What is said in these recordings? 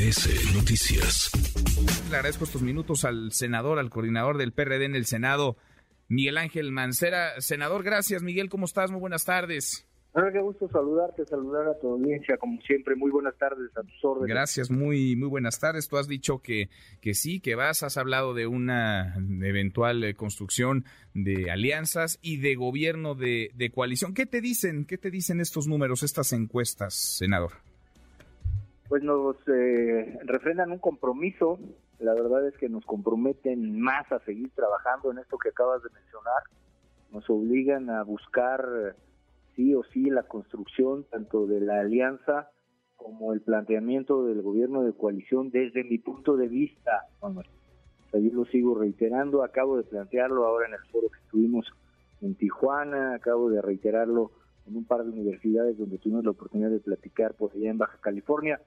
MBS Noticias. Le agradezco estos minutos al senador, al coordinador del PRD en el Senado, Miguel Ángel Mancera. Senador, gracias. Miguel, ¿cómo estás? Muy buenas tardes. Hola, qué gusto saludarte, saludar a tu audiencia, como siempre. Muy buenas tardes a tus órdenes. Gracias, muy, muy buenas tardes. Tú has dicho que, que sí, que vas, has hablado de una eventual eh, construcción de alianzas y de gobierno de, de coalición. ¿Qué te dicen? ¿Qué te dicen estos números, estas encuestas, senador? Pues nos eh, refrendan un compromiso. La verdad es que nos comprometen más a seguir trabajando en esto que acabas de mencionar. Nos obligan a buscar sí o sí la construcción tanto de la alianza como el planteamiento del gobierno de coalición desde mi punto de vista, yo lo sigo reiterando, acabo de plantearlo ahora en el foro que estuvimos en Tijuana, acabo de reiterarlo en un par de universidades donde tuvimos la oportunidad de platicar por allá en Baja California.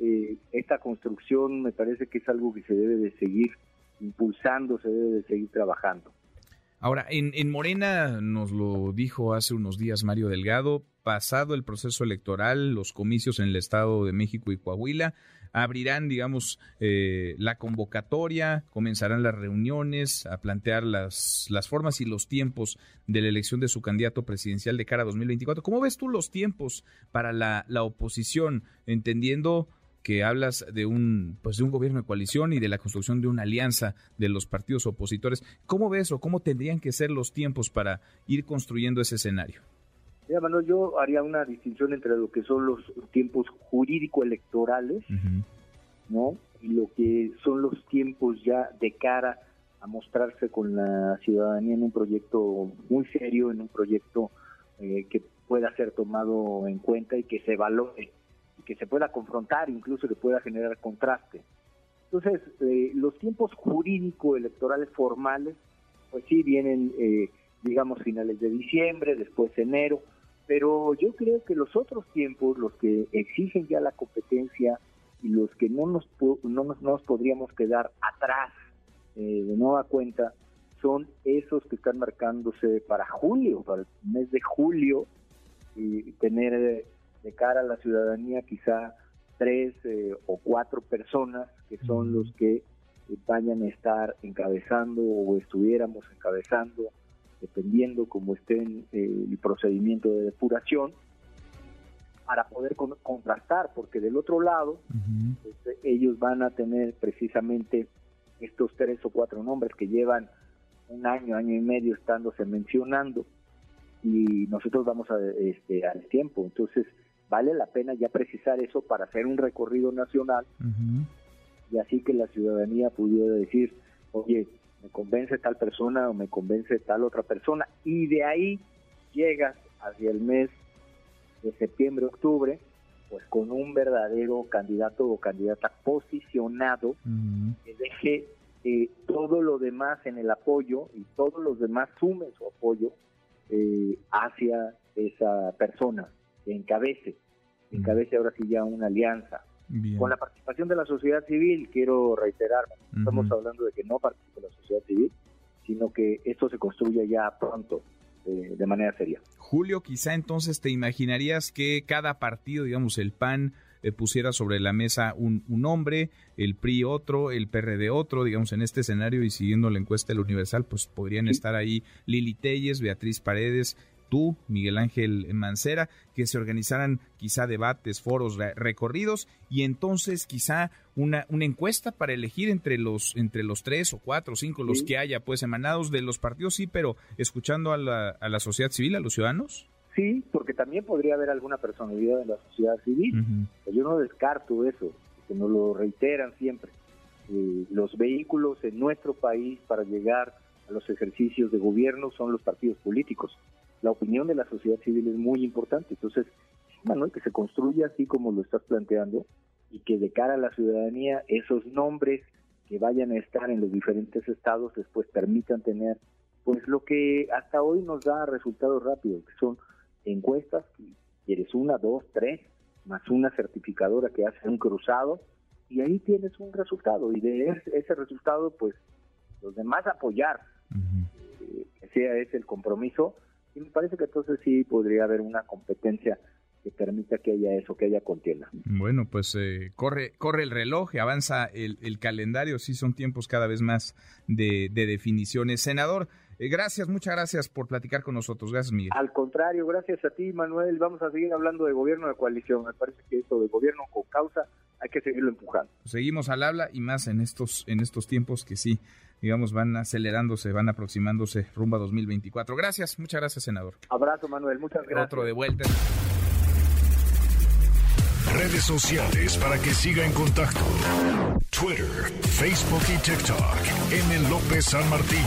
Eh, esta construcción me parece que es algo que se debe de seguir impulsando, se debe de seguir trabajando. Ahora, en, en, Morena nos lo dijo hace unos días Mario Delgado, pasado el proceso electoral, los comicios en el Estado de México y Coahuila, abrirán, digamos, eh, la convocatoria, comenzarán las reuniones a plantear las, las formas y los tiempos de la elección de su candidato presidencial de cara a 2024. ¿Cómo ves tú los tiempos para la, la oposición, entendiendo que hablas de un pues de un gobierno de coalición y de la construcción de una alianza de los partidos opositores. ¿Cómo ves o cómo tendrían que ser los tiempos para ir construyendo ese escenario? Mira, Manuel, yo haría una distinción entre lo que son los tiempos jurídico-electorales, ¿no? Y lo que son los tiempos ya de cara a mostrarse con la ciudadanía en un proyecto muy serio, en un proyecto eh, que pueda ser tomado en cuenta y que se valore que se pueda confrontar, incluso que pueda generar contraste. Entonces, eh, los tiempos jurídico-electorales formales, pues sí vienen, eh, digamos, finales de diciembre, después enero, pero yo creo que los otros tiempos, los que exigen ya la competencia y los que no nos, no nos, podríamos quedar atrás eh, de nueva cuenta, son esos que están marcándose para julio, para el mes de julio, y tener de cara a la ciudadanía quizá tres eh, o cuatro personas que son los que eh, vayan a estar encabezando o estuviéramos encabezando, dependiendo cómo esté eh, el procedimiento de depuración, para poder contrastar, porque del otro lado pues, ellos van a tener precisamente estos tres o cuatro nombres que llevan un año, año y medio estándose mencionando y nosotros vamos a, este, al tiempo. Entonces, vale la pena ya precisar eso para hacer un recorrido nacional. Y así que la ciudadanía pudiera decir, oye, me convence tal persona o me convence tal otra persona y de ahí llegas hacia el mes de septiembre, octubre, pues con un verdadero candidato o candidata posicionado que deje eh, todo lo demás en el apoyo y todos los demás sumen su apoyo eh, hacia esa persona que encabece, encabece ahora sí ya una alianza. Con la participación de la sociedad civil, quiero reiterar, estamos hablando de que no participe la sociedad civil, sino que esto se construya ya pronto, eh, de manera seria. Julio, quizá entonces te imaginarías que cada partido, digamos, el PAN, eh, pusiera sobre la mesa un, un, nombre, el PRI otro, el PRD otro, digamos, en este escenario y siguiendo la encuesta del Universal, pues podrían estar ahí Lili Telles, Beatriz Paredes, tú, Miguel Ángel Mancera, que se organizaran quizá debates, foros, recorridos y entonces quizá una, una encuesta para elegir entre los, entre los tres o cuatro o cinco, los que haya pues emanados de los partidos, sí, pero escuchando a la, a la sociedad civil, a los ciudadanos. Sí, porque también podría haber alguna personalidad de la sociedad civil. Yo no descarto eso, que nos lo reiteran siempre. Eh, los vehículos en nuestro país para llegar a los ejercicios de gobierno son los partidos políticos la opinión de la sociedad civil es muy importante. Entonces, Manuel, que se construya así como lo estás planteando y que de cara a la ciudadanía esos nombres que vayan a estar en los diferentes estados después permitan tener pues lo que hasta hoy nos da resultados rápidos, que son encuestas, quieres una, dos, tres, más una certificadora que hace un cruzado, y ahí tienes un resultado, y de ese, resultado, pues, los demás apoyar, eh, que sea ese el compromiso, y me parece que entonces sí podría haber una competencia que permita que haya eso, que haya contienda. Bueno, pues eh, corre, corre el reloj, avanza el, el, calendario, sí son tiempos cada vez más de, de definiciones. Senador, eh, gracias, muchas gracias por platicar con nosotros. Gracias, Miguel. Al contrario, gracias a ti, Manuel. Vamos a seguir hablando de gobierno de coalición. Me parece que esto de gobierno con causa hay que seguirlo empujando. Seguimos al habla y más en estos, en estos tiempos que sí, digamos, van acelerándose, van aproximándose rumbo a 2024. Gracias, muchas gracias, senador. Abrazo, Manuel, muchas gracias. Otro de vuelta. Redes sociales para que siga en contacto: Twitter, Facebook y TikTok. M. López San Martín.